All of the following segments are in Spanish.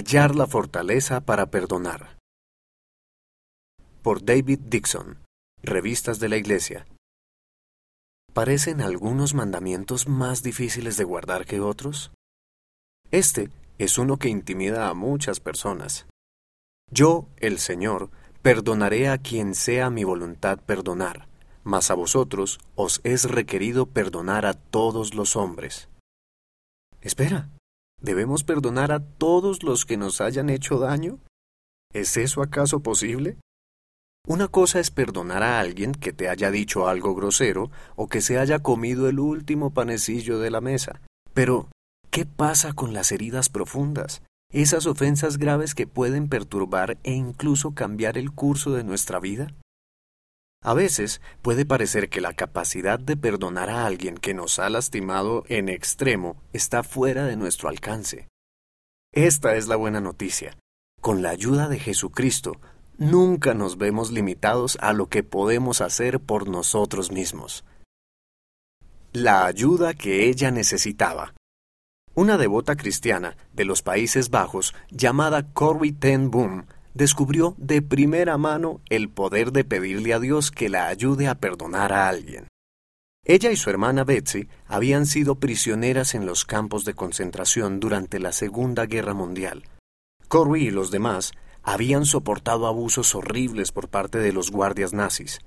Hallar la fortaleza para perdonar. Por David Dixon, Revistas de la Iglesia. ¿Parecen algunos mandamientos más difíciles de guardar que otros? Este es uno que intimida a muchas personas. Yo, el Señor, perdonaré a quien sea mi voluntad perdonar, mas a vosotros os es requerido perdonar a todos los hombres. Espera, ¿Debemos perdonar a todos los que nos hayan hecho daño? ¿Es eso acaso posible? Una cosa es perdonar a alguien que te haya dicho algo grosero o que se haya comido el último panecillo de la mesa. Pero, ¿qué pasa con las heridas profundas? Esas ofensas graves que pueden perturbar e incluso cambiar el curso de nuestra vida? A veces puede parecer que la capacidad de perdonar a alguien que nos ha lastimado en extremo está fuera de nuestro alcance. Esta es la buena noticia. Con la ayuda de Jesucristo, nunca nos vemos limitados a lo que podemos hacer por nosotros mismos. La ayuda que ella necesitaba. Una devota cristiana de los Países Bajos llamada Corrie ten Boom descubrió de primera mano el poder de pedirle a Dios que la ayude a perdonar a alguien. Ella y su hermana Betsy habían sido prisioneras en los campos de concentración durante la Segunda Guerra Mundial. Corey y los demás habían soportado abusos horribles por parte de los guardias nazis.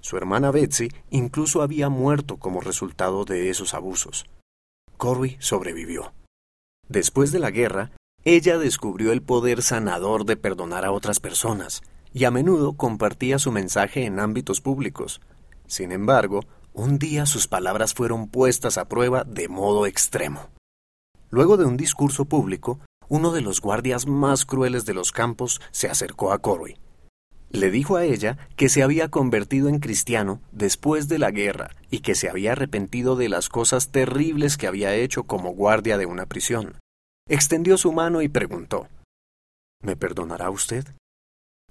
Su hermana Betsy incluso había muerto como resultado de esos abusos. Corey sobrevivió. Después de la guerra, ella descubrió el poder sanador de perdonar a otras personas y a menudo compartía su mensaje en ámbitos públicos. Sin embargo, un día sus palabras fueron puestas a prueba de modo extremo. Luego de un discurso público, uno de los guardias más crueles de los campos se acercó a Corey. Le dijo a ella que se había convertido en cristiano después de la guerra y que se había arrepentido de las cosas terribles que había hecho como guardia de una prisión extendió su mano y preguntó ¿Me perdonará usted?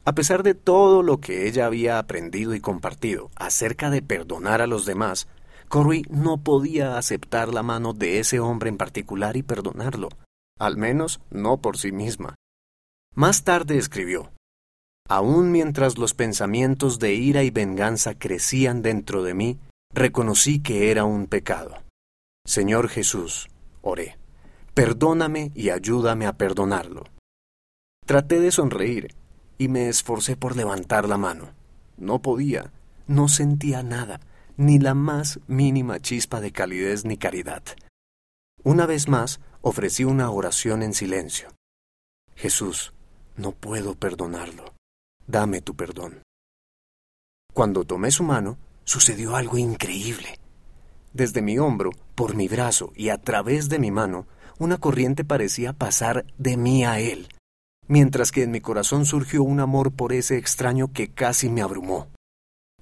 A pesar de todo lo que ella había aprendido y compartido acerca de perdonar a los demás, Corey no podía aceptar la mano de ese hombre en particular y perdonarlo, al menos no por sí misma. Más tarde escribió, Aún mientras los pensamientos de ira y venganza crecían dentro de mí, reconocí que era un pecado. Señor Jesús, oré. Perdóname y ayúdame a perdonarlo. Traté de sonreír y me esforcé por levantar la mano. No podía, no sentía nada, ni la más mínima chispa de calidez ni caridad. Una vez más ofrecí una oración en silencio. Jesús, no puedo perdonarlo. Dame tu perdón. Cuando tomé su mano, sucedió algo increíble. Desde mi hombro, por mi brazo y a través de mi mano, una corriente parecía pasar de mí a él, mientras que en mi corazón surgió un amor por ese extraño que casi me abrumó.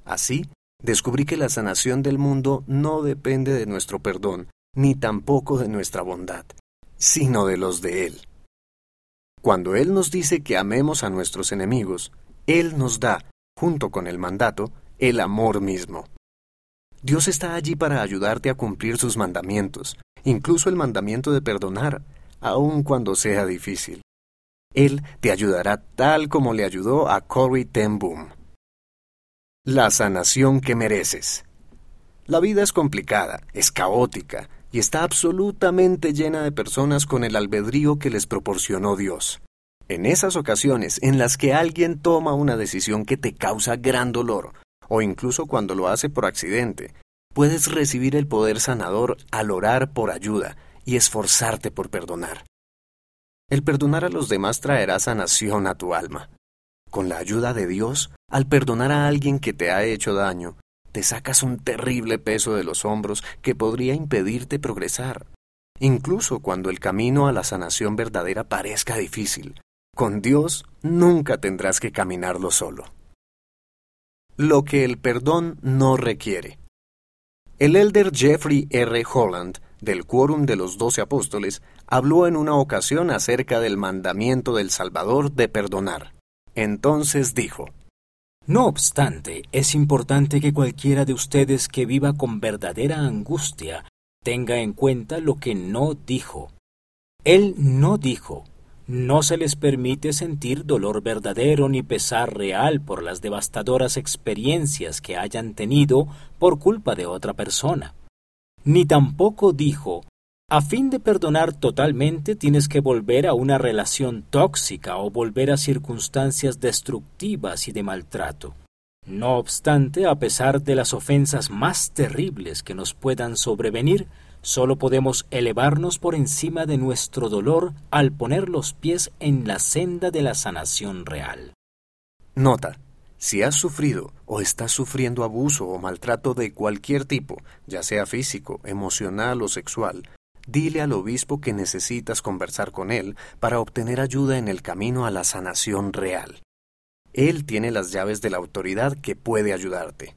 Así, descubrí que la sanación del mundo no depende de nuestro perdón, ni tampoco de nuestra bondad, sino de los de Él. Cuando Él nos dice que amemos a nuestros enemigos, Él nos da, junto con el mandato, el amor mismo. Dios está allí para ayudarte a cumplir sus mandamientos, incluso el mandamiento de perdonar, aun cuando sea difícil. Él te ayudará tal como le ayudó a Corey ten Boom. La sanación que mereces. La vida es complicada, es caótica y está absolutamente llena de personas con el albedrío que les proporcionó Dios. En esas ocasiones en las que alguien toma una decisión que te causa gran dolor, o incluso cuando lo hace por accidente, puedes recibir el poder sanador al orar por ayuda y esforzarte por perdonar. El perdonar a los demás traerá sanación a tu alma. Con la ayuda de Dios, al perdonar a alguien que te ha hecho daño, te sacas un terrible peso de los hombros que podría impedirte progresar. Incluso cuando el camino a la sanación verdadera parezca difícil, con Dios nunca tendrás que caminarlo solo. Lo que el perdón no requiere. El elder Jeffrey R. Holland, del Quórum de los Doce Apóstoles, habló en una ocasión acerca del mandamiento del Salvador de perdonar. Entonces dijo, No obstante, es importante que cualquiera de ustedes que viva con verdadera angustia tenga en cuenta lo que no dijo. Él no dijo, No se les permite sentir dolor verdadero ni pesar real por las devastadoras experiencias que hayan tenido por culpa de otra persona. Ni tampoco dijo, a fin de perdonar totalmente tienes que volver a una relación tóxica o volver a circunstancias destructivas y de maltrato. No obstante, a pesar de las ofensas más terribles que nos puedan sobrevenir, Solo podemos elevarnos por encima de nuestro dolor al poner los pies en la senda de la sanación real. Nota. Si has sufrido o estás sufriendo abuso o maltrato de cualquier tipo, ya sea físico, emocional o sexual, dile al obispo que necesitas conversar con él para obtener ayuda en el camino a la sanación real. Él tiene las llaves de la autoridad que puede ayudarte.